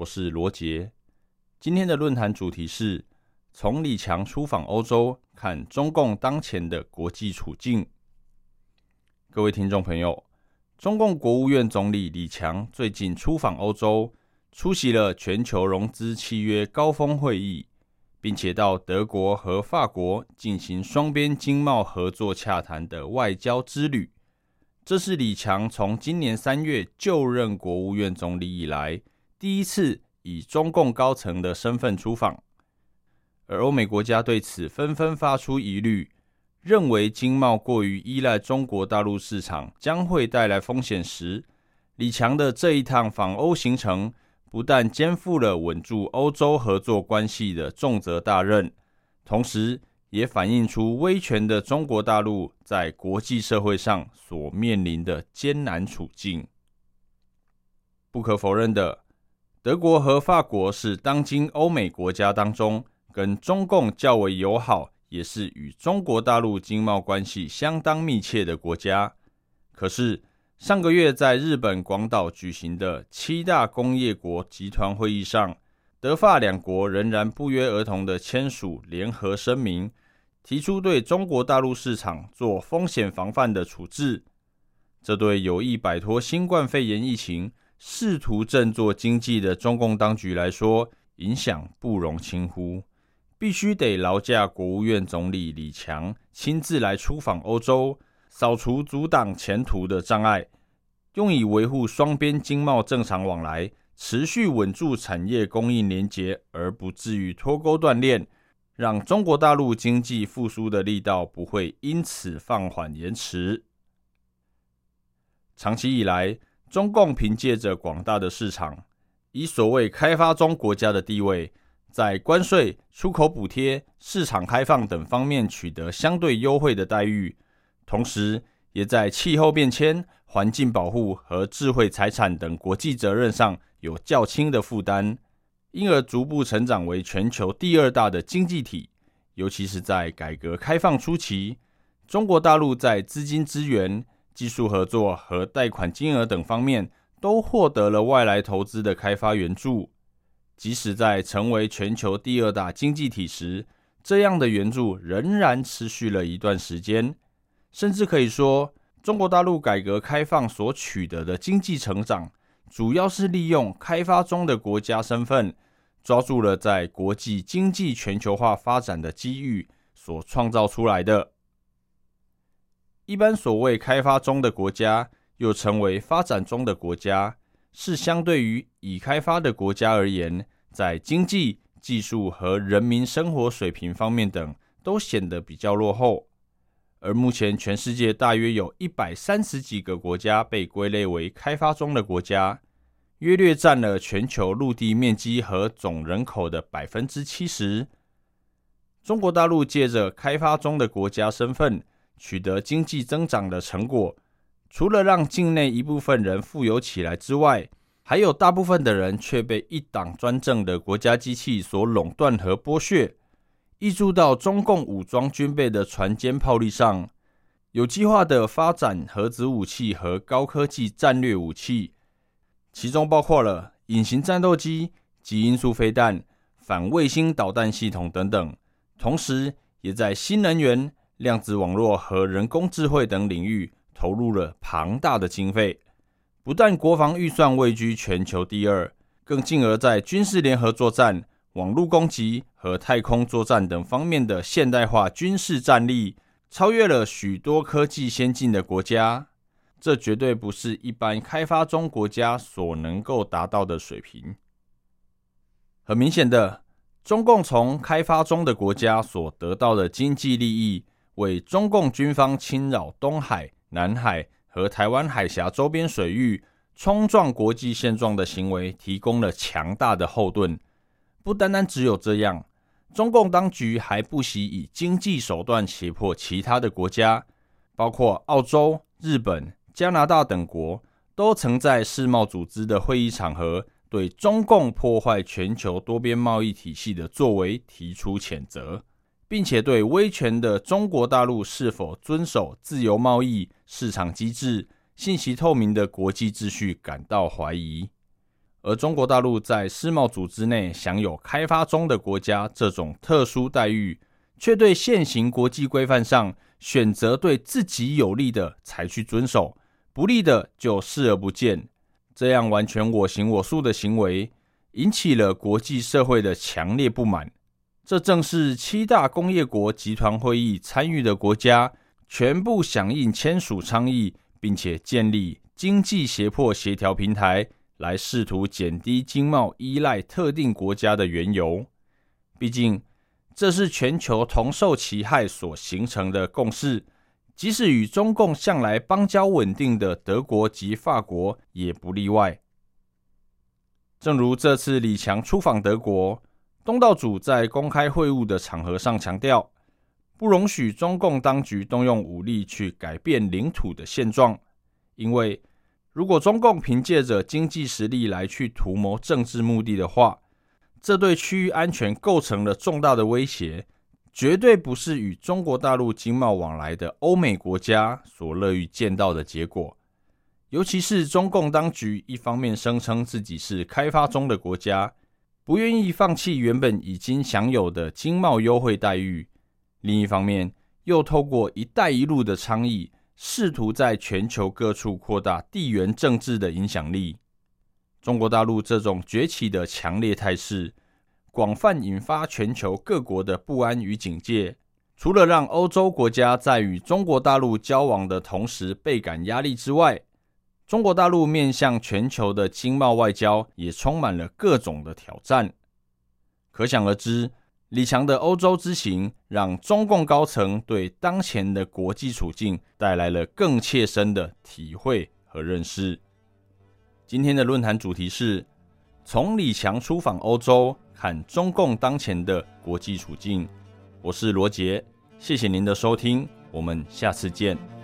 我是罗杰。今天的论坛主题是从李强出访欧洲看中共当前的国际处境。各位听众朋友，中共国务院总理李强最近出访欧洲，出席了全球融资契约高峰会议，并且到德国和法国进行双边经贸合作洽谈的外交之旅。这是李强从今年三月就任国务院总理以来第一次以中共高层的身份出访，而欧美国家对此纷纷发出疑虑，认为经贸过于依赖中国大陆市场将会带来风险时，李强的这一趟访欧行程不但肩负了稳住欧洲合作关系的重责大任，同时。也反映出威权的中国大陆在国际社会上所面临的艰难处境。不可否认的，德国和法国是当今欧美国家当中跟中共较为友好，也是与中国大陆经贸关系相当密切的国家。可是，上个月在日本广岛举行的七大工业国集团会议上，德法两国仍然不约而同的签署联合声明。提出对中国大陆市场做风险防范的处置，这对有意摆脱新冠肺炎疫情、试图振作经济的中共当局来说，影响不容轻忽。必须得劳驾国务院总理李强亲自来出访欧洲，扫除阻挡前途的障碍，用以维护双边经贸正常往来，持续稳住产业供应连结，而不至于脱钩断链。让中国大陆经济复苏的力道不会因此放缓延迟。长期以来，中共凭借着广大的市场，以所谓开发中国家的地位，在关税、出口补贴、市场开放等方面取得相对优惠的待遇，同时也在气候变迁、环境保护和智慧财产等国际责任上有较轻的负担。因而逐步成长为全球第二大的经济体，尤其是在改革开放初期，中国大陆在资金资源、技术合作和贷款金额等方面都获得了外来投资的开发援助。即使在成为全球第二大经济体时，这样的援助仍然持续了一段时间，甚至可以说，中国大陆改革开放所取得的经济成长。主要是利用开发中的国家身份，抓住了在国际经济全球化发展的机遇所创造出来的。一般所谓开发中的国家，又称为发展中的国家，是相对于已开发的国家而言，在经济、技术和人民生活水平方面等都显得比较落后。而目前，全世界大约有一百三十几个国家被归类为开发中的国家，约略占了全球陆地面积和总人口的百分之七十。中国大陆借着开发中的国家身份取得经济增长的成果，除了让境内一部分人富有起来之外，还有大部分的人却被一党专政的国家机器所垄断和剥削。溢注到中共武装军备的船坚炮利上，有计划的发展核子武器和高科技战略武器，其中包括了隐形战斗机、极音速飞弹、反卫星导弹系统等等。同时，也在新能源、量子网络和人工智慧等领域投入了庞大的经费。不但国防预算位居全球第二，更进而在军事联合作战。网络攻击和太空作战等方面的现代化军事战力，超越了许多科技先进的国家。这绝对不是一般开发中国家所能够达到的水平。很明显的，中共从开发中的国家所得到的经济利益，为中共军方侵扰东海、南海和台湾海峡周边水域、冲撞国际现状的行为提供了强大的后盾。不单单只有这样，中共当局还不惜以经济手段胁迫其他的国家，包括澳洲、日本、加拿大等国，都曾在世贸组织的会议场合对中共破坏全球多边贸易体系的作为提出谴责，并且对威权的中国大陆是否遵守自由贸易市场机制、信息透明的国际秩序感到怀疑。而中国大陆在世贸组织内享有开发中的国家这种特殊待遇，却对现行国际规范上选择对自己有利的才去遵守，不利的就视而不见。这样完全我行我素的行为，引起了国际社会的强烈不满。这正是七大工业国集团会议参与的国家全部响应签署倡议，并且建立经济胁迫协调平台。来试图减低经贸依赖特定国家的缘由，毕竟这是全球同受其害所形成的共识。即使与中共向来邦交稳定的德国及法国也不例外。正如这次李强出访德国，东道主在公开会晤的场合上强调，不容许中共当局动用武力去改变领土的现状，因为。如果中共凭借着经济实力来去图谋政治目的的话，这对区域安全构成了重大的威胁，绝对不是与中国大陆经贸往来的欧美国家所乐于见到的结果。尤其是中共当局一方面声称自己是开发中的国家，不愿意放弃原本已经享有的经贸优惠待遇，另一方面又透过“一带一路”的倡议。试图在全球各处扩大地缘政治的影响力。中国大陆这种崛起的强烈态势，广泛引发全球各国的不安与警戒。除了让欧洲国家在与中国大陆交往的同时倍感压力之外，中国大陆面向全球的经贸外交也充满了各种的挑战。可想而知。李强的欧洲之行，让中共高层对当前的国际处境带来了更切身的体会和认识。今天的论坛主题是：从李强出访欧洲看中共当前的国际处境。我是罗杰，谢谢您的收听，我们下次见。